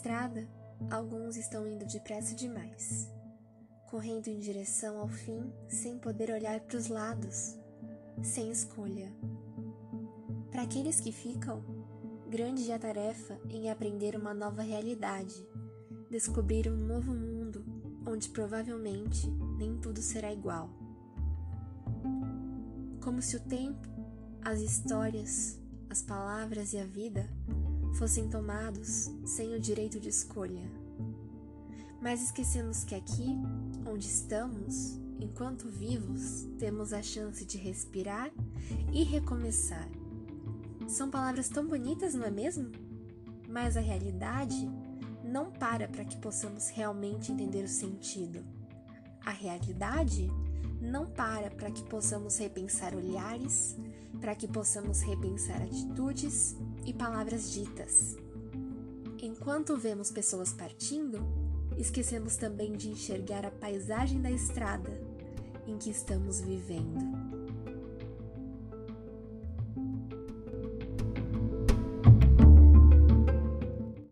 estrada, alguns estão indo depressa demais, correndo em direção ao fim sem poder olhar para os lados, sem escolha. Para aqueles que ficam, grande é a tarefa em aprender uma nova realidade, descobrir um novo mundo onde provavelmente nem tudo será igual. Como se o tempo, as histórias, as palavras e a vida fossem tomados sem o direito de escolha. Mas esquecemos que aqui, onde estamos, enquanto vivos, temos a chance de respirar e recomeçar. São palavras tão bonitas, não é mesmo? Mas a realidade não para para que possamos realmente entender o sentido. A realidade não para para que possamos repensar olhares, para que possamos repensar atitudes e palavras ditas. Enquanto vemos pessoas partindo, esquecemos também de enxergar a paisagem da estrada em que estamos vivendo.